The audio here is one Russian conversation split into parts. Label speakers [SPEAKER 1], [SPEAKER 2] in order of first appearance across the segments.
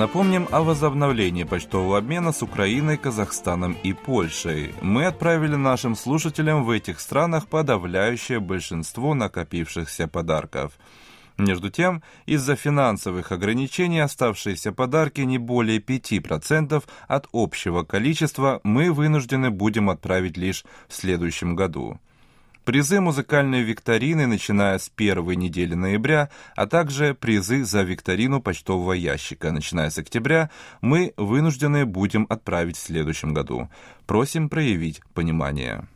[SPEAKER 1] Напомним о возобновлении почтового обмена с Украиной, Казахстаном и Польшей. Мы отправили нашим слушателям в этих странах подавляющее большинство накопившихся подарков. Между тем, из-за финансовых ограничений оставшиеся подарки не более 5% от общего количества мы вынуждены будем отправить лишь в следующем году. Призы музыкальной викторины, начиная с первой недели ноября, а также призы за викторину почтового ящика, начиная с октября, мы вынуждены будем отправить в следующем году. Просим проявить понимание.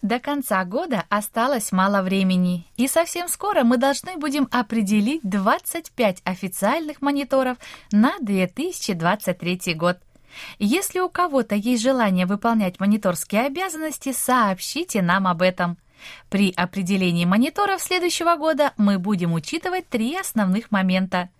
[SPEAKER 2] До конца года осталось мало времени, и совсем скоро мы должны будем определить 25 официальных мониторов на 2023 год. Если у кого-то есть желание выполнять мониторские обязанности, сообщите нам об этом. При определении мониторов следующего года мы будем учитывать три основных момента.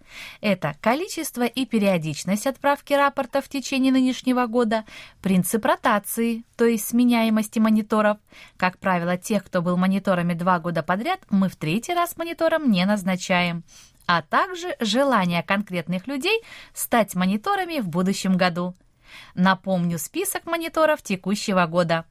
[SPEAKER 2] Это количество и периодичность отправки рапорта в течение нынешнего года, принцип ротации, то есть сменяемости мониторов. Как правило, тех, кто был мониторами два года подряд, мы в третий раз монитором не назначаем а также желание конкретных людей стать мониторами в будущем году. Напомню список мониторов текущего года.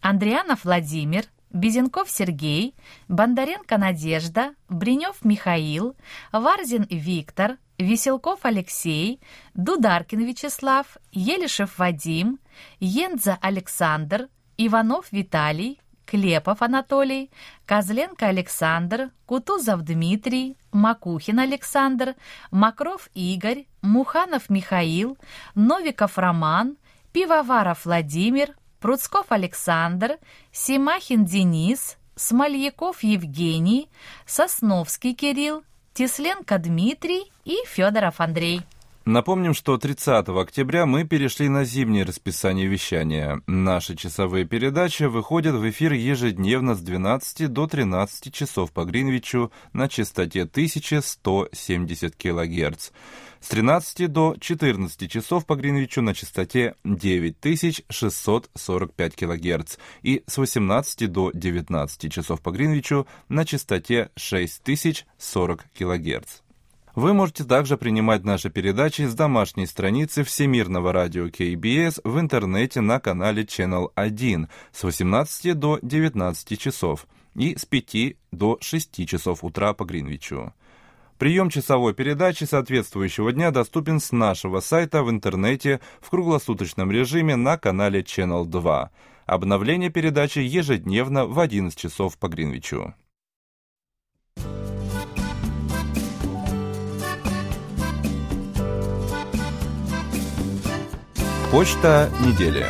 [SPEAKER 2] Андрианов Владимир, Безенков Сергей, Бондаренко Надежда, Бринев Михаил, Варзин Виктор, Веселков Алексей, Дударкин Вячеслав, Елишев Вадим, Ендза Александр, Иванов Виталий, Клепов Анатолий, Козленко Александр, Кутузов Дмитрий, Макухин Александр, Макров Игорь, Муханов Михаил, Новиков Роман, Пивоваров Владимир, Пруцков Александр, Симахин Денис, Смольяков Евгений, Сосновский Кирилл, Тесленко Дмитрий и Федоров Андрей.
[SPEAKER 1] Напомним, что 30 октября мы перешли на зимнее расписание вещания. Наши часовые передачи выходят в эфир ежедневно с 12 до 13 часов по Гринвичу на частоте 1170 кГц. С 13 до 14 часов по Гринвичу на частоте 9645 кГц и с 18 до 19 часов по Гринвичу на частоте 6040 кГц. Вы можете также принимать наши передачи с домашней страницы Всемирного радио КБС в интернете на канале Channel 1 с 18 до 19 часов и с 5 до 6 часов утра по Гринвичу. Прием часовой передачи соответствующего дня доступен с нашего сайта в интернете в круглосуточном режиме на канале Channel 2. Обновление передачи ежедневно в 11 часов по Гринвичу. Почта недели.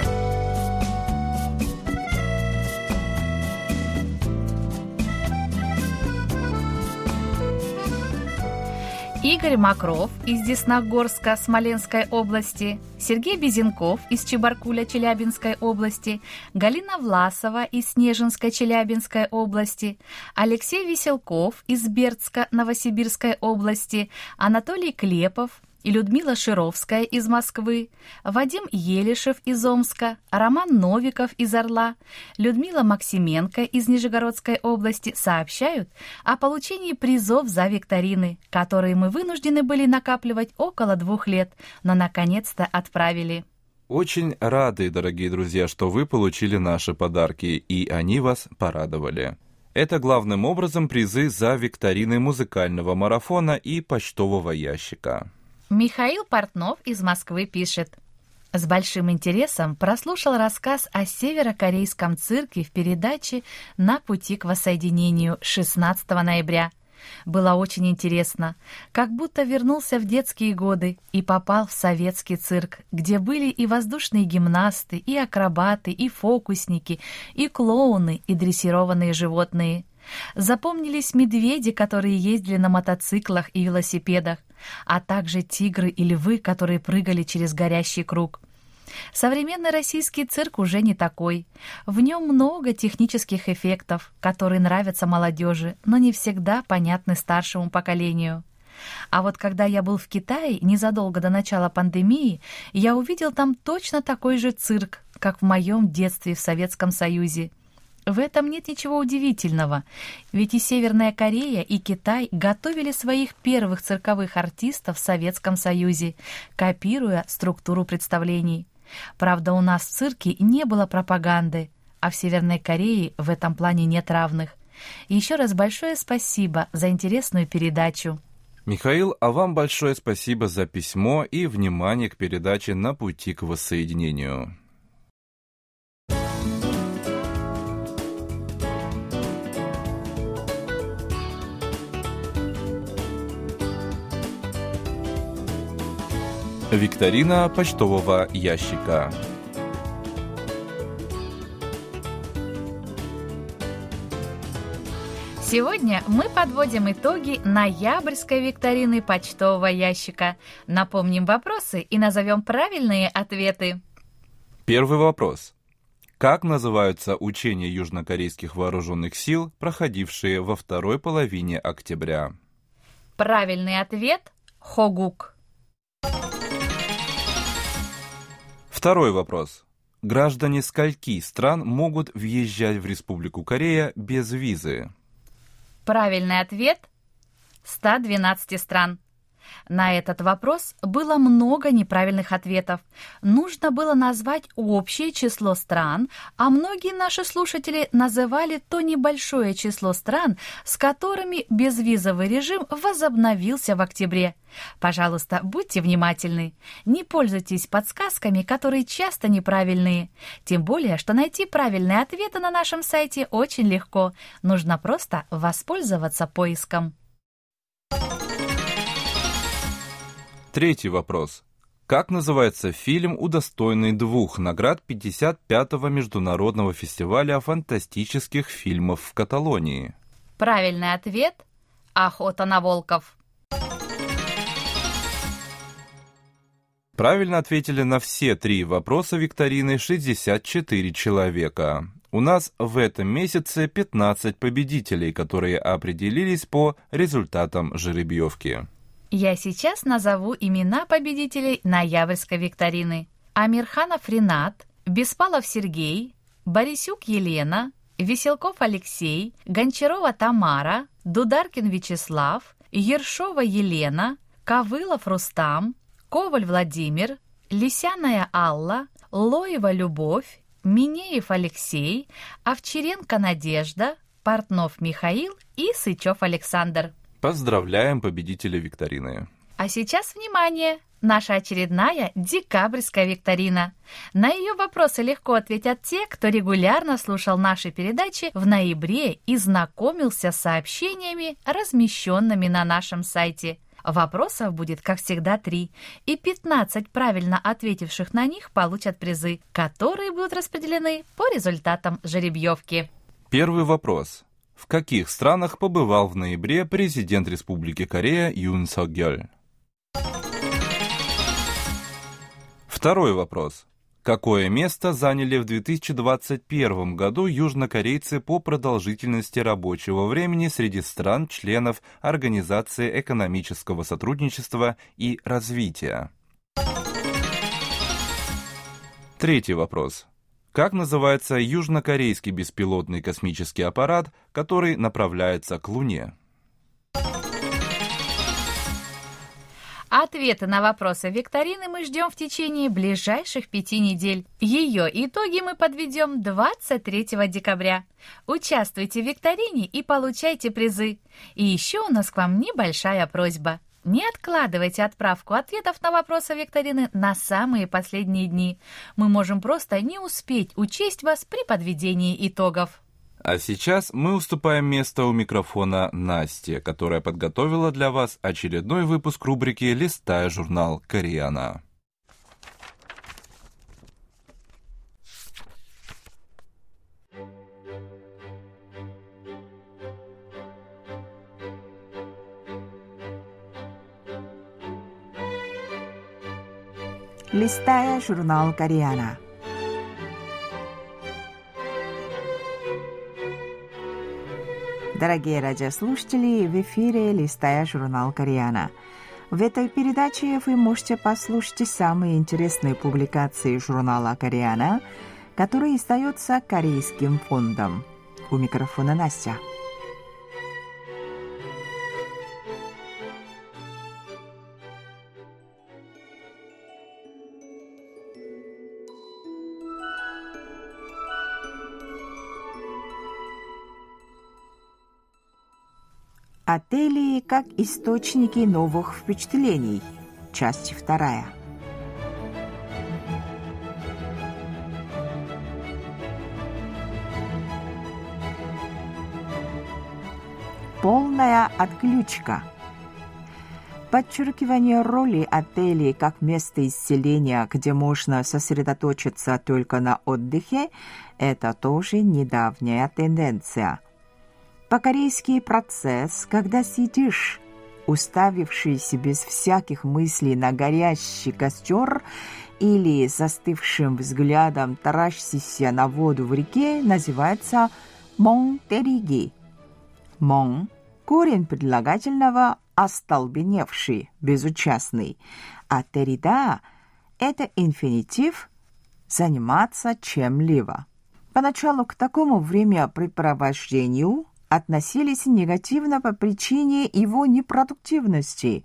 [SPEAKER 2] Игорь Макров из Десногорска Смоленской области, Сергей Безенков из Чебаркуля Челябинской области, Галина Власова из Снежинской Челябинской области, Алексей Веселков из Бердска Новосибирской области, Анатолий Клепов и Людмила Шировская из Москвы, Вадим Елишев из Омска, Роман Новиков из Орла, Людмила Максименко из Нижегородской области сообщают о получении призов за викторины, которые мы вынуждены были накапливать около двух лет, но наконец-то отправили.
[SPEAKER 1] Очень рады, дорогие друзья, что вы получили наши подарки, и они вас порадовали. Это главным образом призы за викторины музыкального марафона и почтового ящика.
[SPEAKER 2] Михаил Портнов из Москвы пишет. С большим интересом прослушал рассказ о северокорейском цирке в передаче «На пути к воссоединению» 16 ноября. Было очень интересно, как будто вернулся в детские годы и попал в советский цирк, где были и воздушные гимнасты, и акробаты, и фокусники, и клоуны, и дрессированные животные. Запомнились медведи, которые ездили на мотоциклах и велосипедах, а также тигры и львы, которые прыгали через горящий круг. Современный российский цирк уже не такой. В нем много технических эффектов, которые нравятся молодежи, но не всегда понятны старшему поколению. А вот когда я был в Китае незадолго до начала пандемии, я увидел там точно такой же цирк, как в моем детстве в Советском Союзе. В этом нет ничего удивительного, ведь и Северная Корея, и Китай готовили своих первых цирковых артистов в Советском Союзе, копируя структуру представлений. Правда, у нас в цирке не было пропаганды, а в Северной Корее в этом плане нет равных. Еще раз большое спасибо за интересную передачу.
[SPEAKER 1] Михаил, а вам большое спасибо за письмо и внимание к передаче «На пути к воссоединению». Викторина почтового ящика.
[SPEAKER 2] Сегодня мы подводим итоги ноябрьской викторины почтового ящика. Напомним вопросы и назовем правильные ответы.
[SPEAKER 1] Первый вопрос. Как называются учения южнокорейских вооруженных сил, проходившие во второй половине октября?
[SPEAKER 2] Правильный ответ – Хогук.
[SPEAKER 1] Второй вопрос. Граждане скольки стран могут въезжать в Республику Корея без визы?
[SPEAKER 2] Правильный ответ – 112 стран. На этот вопрос было много неправильных ответов. Нужно было назвать общее число стран, а многие наши слушатели называли то небольшое число стран, с которыми безвизовый режим возобновился в октябре. Пожалуйста, будьте внимательны. Не пользуйтесь подсказками, которые часто неправильные. Тем более, что найти правильные ответы на нашем сайте очень легко. Нужно просто воспользоваться поиском.
[SPEAKER 1] Третий вопрос. Как называется фильм, удостоенный двух наград 55-го международного фестиваля фантастических фильмов в Каталонии?
[SPEAKER 2] Правильный ответ – «Охота на волков».
[SPEAKER 1] Правильно ответили на все три вопроса викторины 64 человека. У нас в этом месяце 15 победителей, которые определились по результатам жеребьевки.
[SPEAKER 2] Я сейчас назову имена победителей ноябрьской викторины. Амирханов Ренат, Беспалов Сергей, Борисюк Елена, Веселков Алексей, Гончарова Тамара, Дударкин Вячеслав, Ершова Елена, Ковылов Рустам, Коваль Владимир, Лисяная Алла, Лоева Любовь, Минеев Алексей, Овчаренко Надежда, Портнов Михаил и Сычев Александр.
[SPEAKER 1] Поздравляем победителя викторины.
[SPEAKER 2] А сейчас внимание! Наша очередная декабрьская викторина. На ее вопросы легко ответят те, кто регулярно слушал наши передачи в ноябре и знакомился с сообщениями, размещенными на нашем сайте. Вопросов будет, как всегда, три, и 15 правильно ответивших на них получат призы, которые будут распределены по результатам жеребьевки.
[SPEAKER 1] Первый вопрос. В каких странах побывал в ноябре президент Республики Корея Юн Сок Гёль? Второй вопрос. Какое место заняли в 2021 году южнокорейцы по продолжительности рабочего времени среди стран-членов Организации экономического сотрудничества и развития? Третий вопрос. Как называется южнокорейский беспилотный космический аппарат, который направляется к Луне?
[SPEAKER 2] Ответы на вопросы викторины мы ждем в течение ближайших пяти недель. Ее итоги мы подведем 23 декабря. Участвуйте в викторине и получайте призы. И еще у нас к вам небольшая просьба. Не откладывайте отправку ответов на вопросы викторины на самые последние дни. Мы можем просто не успеть учесть вас при подведении итогов.
[SPEAKER 1] А сейчас мы уступаем место у микрофона Насте, которая подготовила для вас очередной выпуск рубрики «Листая журнал Кореяна».
[SPEAKER 3] Листая журнал «Кориана». Дорогие радиослушатели, в эфире «Листая журнал Кориана». В этой передаче вы можете послушать самые интересные публикации журнала «Кориана», который издается Корейским фондом. У микрофона Настя. Отели как источники новых впечатлений. Часть вторая. Полная отключка. Подчеркивание роли отелей как места исцеления, где можно сосредоточиться только на отдыхе, это тоже недавняя тенденция – по-корейски процесс, когда сидишь, уставившийся без всяких мыслей на горящий костер или застывшим взглядом таращишься на воду в реке, называется монтериги. Мон – корень предлагательного остолбеневший, безучастный, а терида – это инфинитив заниматься чем-либо. Поначалу к такому времяпрепровождению относились негативно по причине его непродуктивности,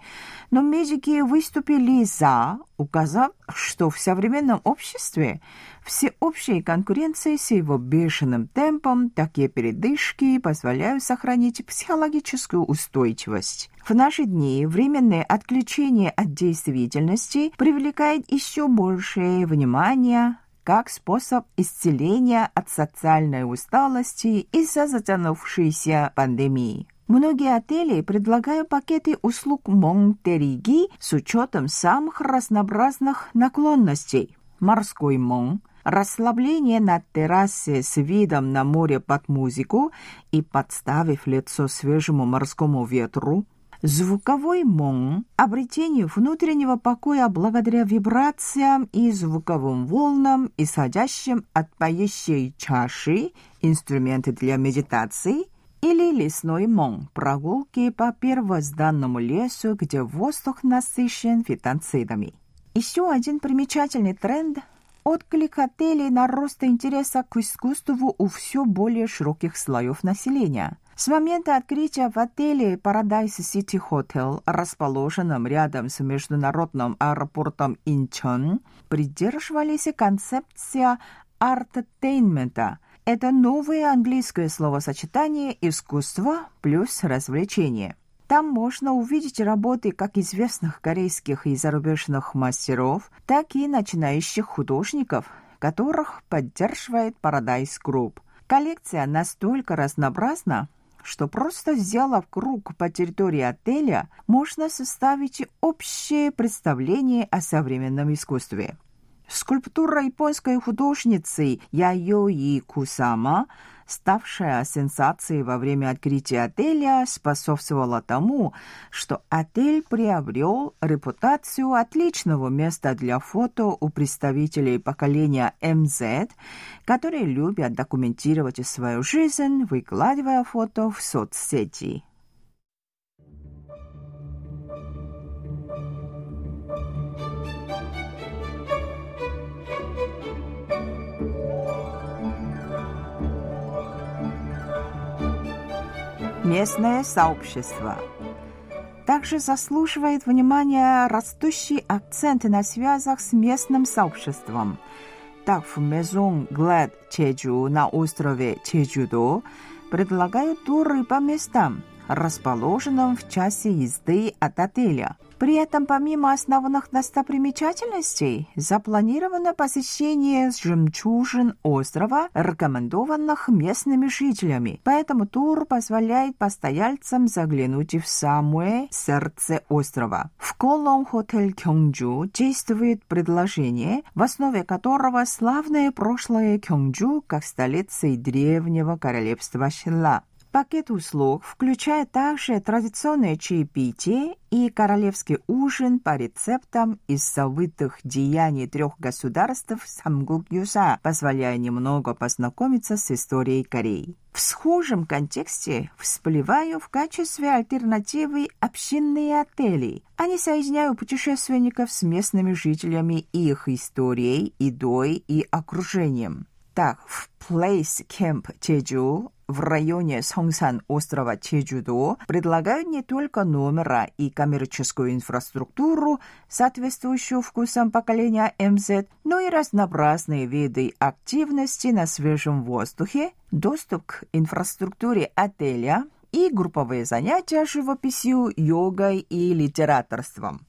[SPEAKER 3] но медики выступили за, указав, что в современном обществе всеобщей конкуренции с его бешеным темпом такие передышки позволяют сохранить психологическую устойчивость. В наши дни временное отключение от действительности привлекает еще большее внимание как способ исцеления от социальной усталости из-за затянувшейся пандемии. Многие отели предлагают пакеты услуг Монтериги с учетом самых разнообразных наклонностей. Морской Мон, расслабление на террасе с видом на море под музыку и подставив лицо свежему морскому ветру – Звуковой мон – обретение внутреннего покоя благодаря вибрациям и звуковым волнам, исходящим от поющей чаши, инструменты для медитации, или лесной мон – прогулки по первозданному лесу, где воздух насыщен фитонцидами. Еще один примечательный тренд – отклик отелей на рост интереса к искусству у все более широких слоев населения – с момента открытия в отеле Paradise City Hotel, расположенном рядом с международным аэропортом Инчон, придерживались концепция артетейнмента. Это новое английское словосочетание «искусство» плюс «развлечение». Там можно увидеть работы как известных корейских и зарубежных мастеров, так и начинающих художников, которых поддерживает Paradise Group. Коллекция настолько разнообразна, что просто взяла в круг по территории отеля, можно составить общее представление о современном искусстве. Скульптура японской художницы Яйои Кусама ставшая сенсацией во время открытия отеля, способствовала тому, что отель приобрел репутацию отличного места для фото у представителей поколения МЗ, которые любят документировать свою жизнь, выкладывая фото в соцсети. Местное сообщество. Также заслуживает внимания растущий акцент на связях с местным сообществом. Так в Мезон Глэд Чеджу на острове Чеджудо предлагают туры по местам, расположенным в часе езды от отеля – при этом помимо основных достопримечательностей запланировано посещение жемчужин острова, рекомендованных местными жителями. Поэтому тур позволяет постояльцам заглянуть в самое сердце острова. В Колон Хотель Кёнджу действует предложение, в основе которого славное прошлое Кёнджу как столицы древнего королевства Шилла. Пакет услуг включает также традиционное чаепитие и королевский ужин по рецептам из забытых деяний трех государств Самгук-Юса, позволяя немного познакомиться с историей Кореи. В схожем контексте всплываю в качестве альтернативы общинные отели. Они соединяют путешественников с местными жителями и их историей, едой и окружением. Так, в Place Camp Jeju в районе Сongsan острова Чеджудо предлагают не только номера и коммерческую инфраструктуру, соответствующую вкусам поколения МЗ, но и разнообразные виды активности на свежем воздухе, доступ к инфраструктуре отеля и групповые занятия живописью, йогой и литераторством.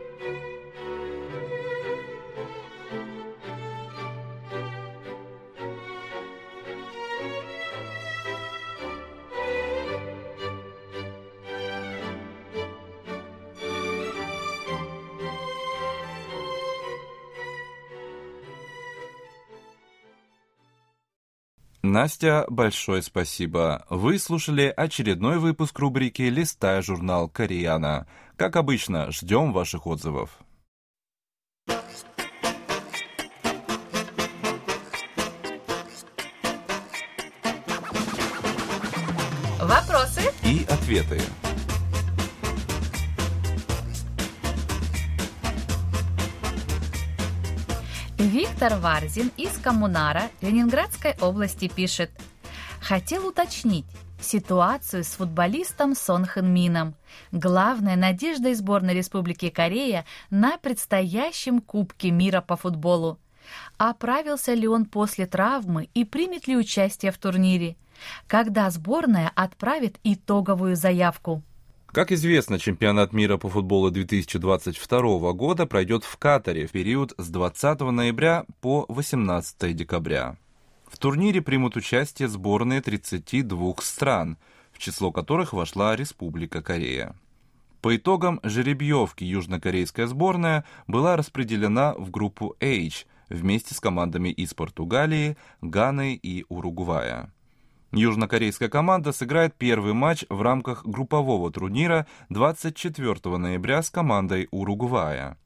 [SPEAKER 1] Настя, большое спасибо. Вы слушали очередной выпуск рубрики «Листая журнал Кореяна». Как обычно, ждем ваших отзывов.
[SPEAKER 2] Вопросы
[SPEAKER 1] и ответы.
[SPEAKER 2] Виктор Варзин из Коммунара Ленинградской области пишет. Хотел уточнить ситуацию с футболистом Сон Хэн Мином. Главная надежда сборной Республики Корея на предстоящем Кубке мира по футболу. Оправился ли он после травмы и примет ли участие в турнире? Когда сборная отправит итоговую заявку?
[SPEAKER 1] Как известно, чемпионат мира по футболу 2022 года пройдет в Катаре в период с 20 ноября по 18 декабря. В турнире примут участие сборные 32 стран, в число которых вошла Республика Корея. По итогам жеребьевки южнокорейская сборная была распределена в группу H вместе с командами из Португалии, Ганы и Уругвая. Южнокорейская команда сыграет первый матч в рамках группового турнира 24 ноября с командой Уругвая.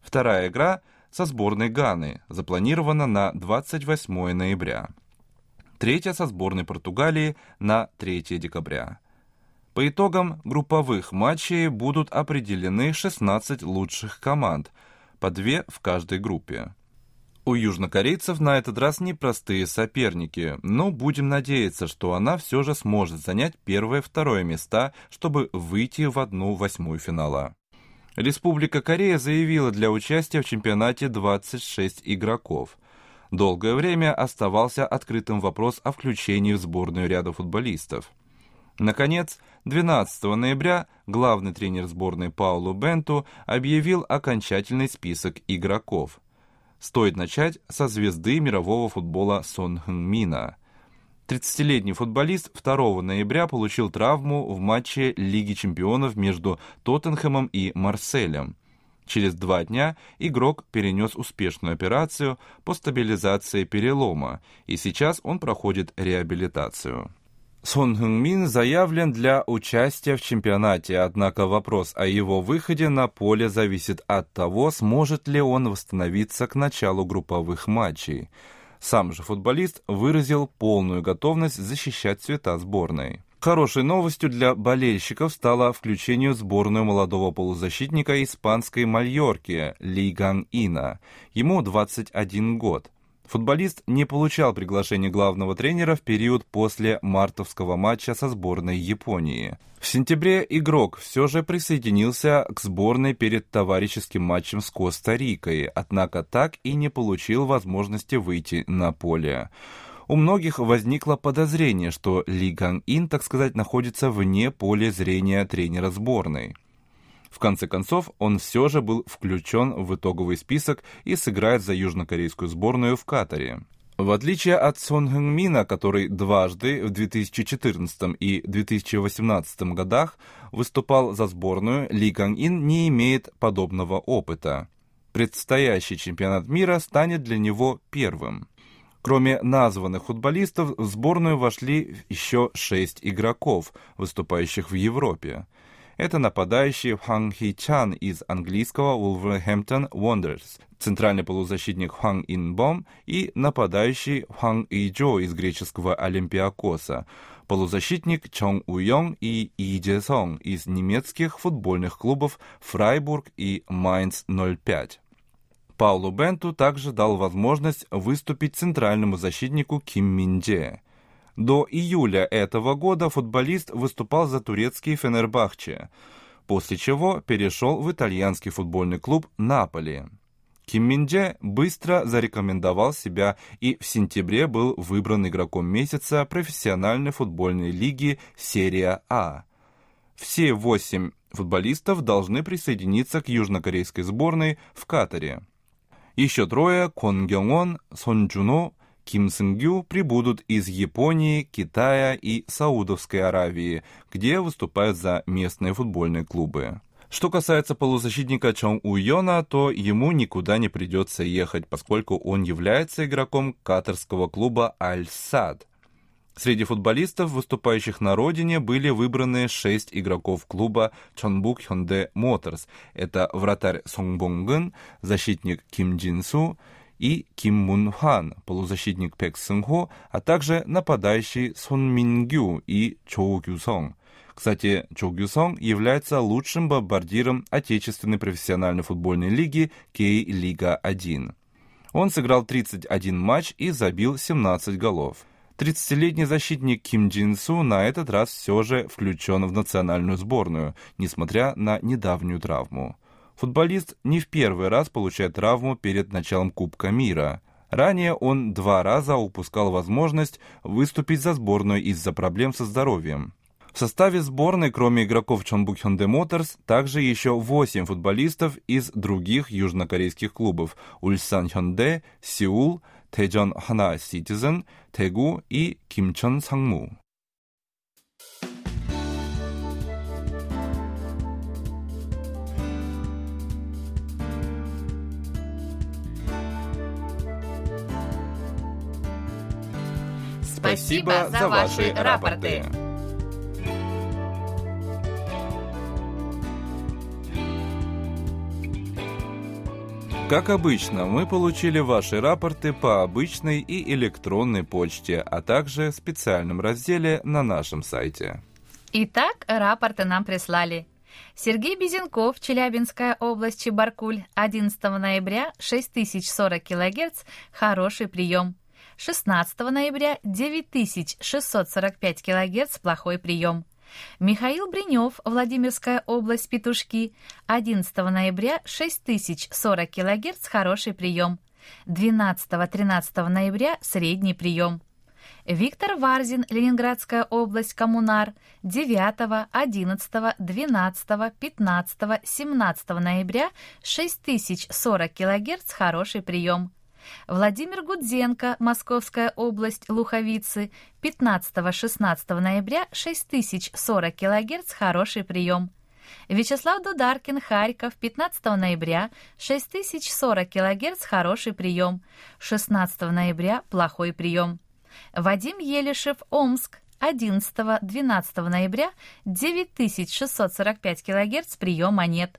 [SPEAKER 1] Вторая игра со сборной Ганы запланирована на 28 ноября. Третья со сборной Португалии на 3 декабря. По итогам групповых матчей будут определены 16 лучших команд, по две в каждой группе. У южнокорейцев на этот раз непростые соперники, но будем надеяться, что она все же сможет занять первое-второе места, чтобы выйти в одну восьмую финала. Республика Корея заявила для участия в чемпионате 26 игроков. Долгое время оставался открытым вопрос о включении в сборную ряда футболистов. Наконец, 12 ноября главный тренер сборной Паулу Бенту объявил окончательный список игроков – Стоит начать со звезды мирового футбола Сон Хэн Мина. 30-летний футболист 2 ноября получил травму в матче Лиги чемпионов между Тоттенхэмом и Марселем. Через два дня игрок перенес успешную операцию по стабилизации перелома, и сейчас он проходит реабилитацию. Сон Хэн Мин заявлен для участия в чемпионате, однако вопрос о его выходе на поле зависит от того, сможет ли он восстановиться к началу групповых матчей. Сам же футболист выразил полную готовность защищать цвета сборной. Хорошей новостью для болельщиков стало включение в сборную молодого полузащитника испанской Мальорки Ли Ган Ина. Ему 21 год. Футболист не получал приглашение главного тренера в период после мартовского матча со сборной Японии. В сентябре игрок все же присоединился к сборной перед товарищеским матчем с Коста-Рикой, однако так и не получил возможности выйти на поле. У многих возникло подозрение, что Ли Ган Ин, так сказать, находится вне поля зрения тренера сборной. В конце концов, он все же был включен в итоговый список и сыграет за южнокорейскую сборную в Катаре. В отличие от Сон Хэнгмина, который дважды в 2014 и 2018 годах выступал за сборную, Ли Ганг Ин не имеет подобного опыта. Предстоящий чемпионат мира станет для него первым. Кроме названных футболистов, в сборную вошли еще шесть игроков, выступающих в Европе. Это нападающий Хван Хи Чан из английского Wolverhampton Wanderers, центральный полузащитник Хван Ин Бом и нападающий Хван И Джо из греческого Олимпиакоса, полузащитник Чон Уйон и И Дже Сон из немецких футбольных клубов Фрайбург и Майнц 05. Паулу Бенту также дал возможность выступить центральному защитнику Ким Мин Дже. До июля этого года футболист выступал за турецкий Фенербахче, после чего перешел в итальянский футбольный клуб «Наполи». Ким Миндже быстро зарекомендовал себя и в сентябре был выбран игроком месяца профессиональной футбольной лиги «Серия А». Все восемь футболистов должны присоединиться к южнокорейской сборной в Катаре. Еще трое – Кон Гёнгон, Сон Джуно, Ким Сынгю прибудут из Японии, Китая и Саудовской Аравии, где выступают за местные футбольные клубы. Что касается полузащитника Чон Уйона, то ему никуда не придется ехать, поскольку он является игроком катарского клуба Аль-Сад. Среди футболистов, выступающих на родине, были выбраны шесть игроков клуба Чонбук Хёнде Моторс. Это вратарь Сон Бонгын, защитник Ким Джин Су и Ким Мун Хан, полузащитник Пек Сын Хо, а также нападающий Сон Мин Гю и Чоу Гю Сон. Кстати, Чо Гю Сон является лучшим бомбардиром отечественной профессиональной футбольной лиги Кей-Лига-1. Он сыграл 31 матч и забил 17 голов. 30-летний защитник Ким Джин Су на этот раз все же включен в национальную сборную, несмотря на недавнюю травму. Футболист не в первый раз получает травму перед началом Кубка мира. Ранее он два раза упускал возможность выступить за сборную из-за проблем со здоровьем. В составе сборной, кроме игроков Чонбук Хёнде Моторс, также еще восемь футболистов из других южнокорейских клубов – Ульсан Хёнде, Сеул, Тэджон Хана Ситизен, Тэгу и Кимчон Сангму.
[SPEAKER 2] Спасибо за ваши рапорты.
[SPEAKER 1] Как обычно, мы получили ваши рапорты по обычной и электронной почте, а также в специальном разделе на нашем сайте.
[SPEAKER 2] Итак, рапорты нам прислали. Сергей Безенков, Челябинская область, Чебаркуль, 11 ноября, 6040 кГц, хороший прием. 16 ноября, 9645 кГц, плохой прием. Михаил Бринев, Владимирская область, Петушки, 11 ноября, 6040 кГц, хороший прием. 12-13 ноября, средний прием. Виктор Варзин, Ленинградская область, Коммунар, 9, 11, 12, 15, 17 ноября, 6040 кГц, хороший прием. Владимир Гудзенко, Московская область, Луховицы, 15-16 ноября, 6040 кГц, хороший прием. Вячеслав Дударкин, Харьков, 15 ноября, 6040 кГц, хороший прием. 16 ноября, плохой прием. Вадим Елишев, Омск, 11-12 ноября, 9645 кГц, приема нет.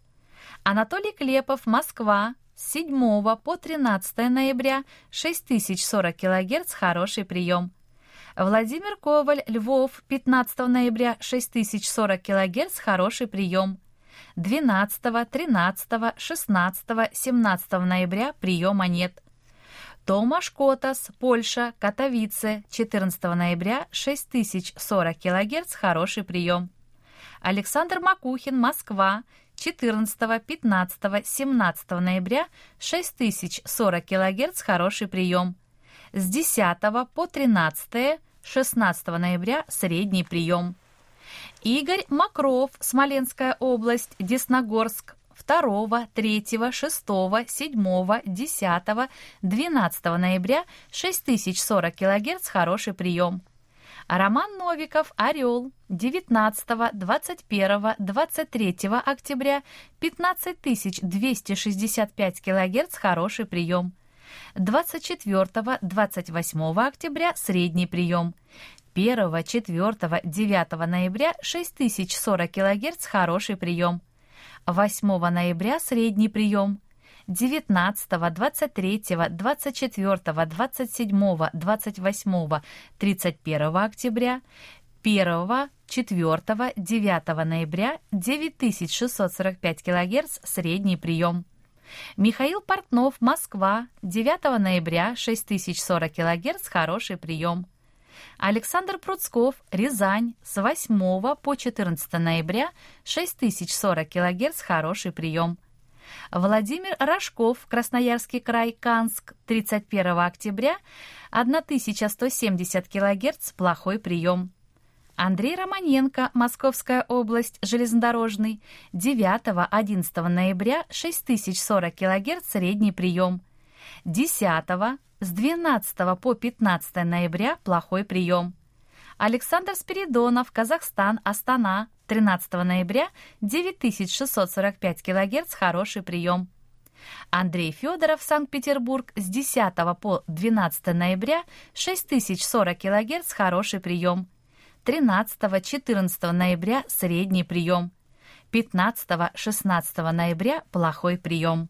[SPEAKER 2] Анатолий Клепов, Москва, с 7 по 13 ноября 6040 кГц хороший прием. Владимир Коваль, Львов, 15 ноября 6040 кГц хороший прием. 12, 13, 16, 17 ноября приема нет. Томаш Котас, Польша, Катовице, 14 ноября 6040 кГц хороший прием. Александр Макухин, Москва, 14, 15, 17 ноября 6040 кГц хороший прием. С 10 по 13, 16 ноября средний прием. Игорь Макров, Смоленская область, Десногорск, 2, 3, 6, 7, 10, 12 ноября 6040 кГц хороший прием. Роман Новиков «Орел» 19, 21, 23 октября 15265 кГц хороший прием. 24, 28 октября средний прием. 1, 4, 9 ноября 6040 кГц хороший прием. 8 ноября средний прием. 19, 23, 24, 27, 28, 31 октября, 1, 4, 9 ноября 9645 кГц средний прием. Михаил Портнов, Москва, 9 ноября 6040 кГц хороший прием. Александр Пруцков, Рязань, с 8 по 14 ноября 6040 кГц хороший прием. Владимир Рожков, Красноярский край, Канск, 31 октября, 1170 кГц, плохой прием. Андрей Романенко, Московская область, железнодорожный, 9-11 ноября, 6040 кГц, средний прием. 10 с 12 по 15 ноября, плохой прием. Александр Спиридонов, Казахстан, Астана, 13 ноября 9645 кГц, хороший прием. Андрей Федоров, Санкт-Петербург, с 10 по 12 ноября 6040 кГц, хороший прием. 13-14 ноября средний прием. 15-16 ноября плохой прием.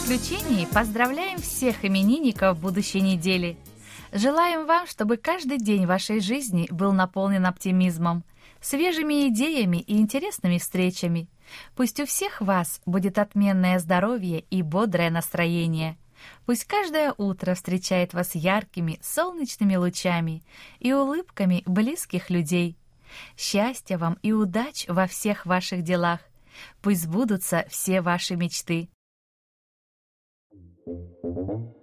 [SPEAKER 2] Заключении поздравляем всех именинников будущей недели. Желаем вам, чтобы каждый день вашей жизни был наполнен оптимизмом, свежими идеями и интересными встречами. Пусть у всех вас будет отменное здоровье и бодрое настроение. Пусть каждое утро встречает вас яркими солнечными лучами и улыбками близких людей. Счастья вам и удач во всех ваших делах. Пусть сбудутся все ваши мечты. Thank you.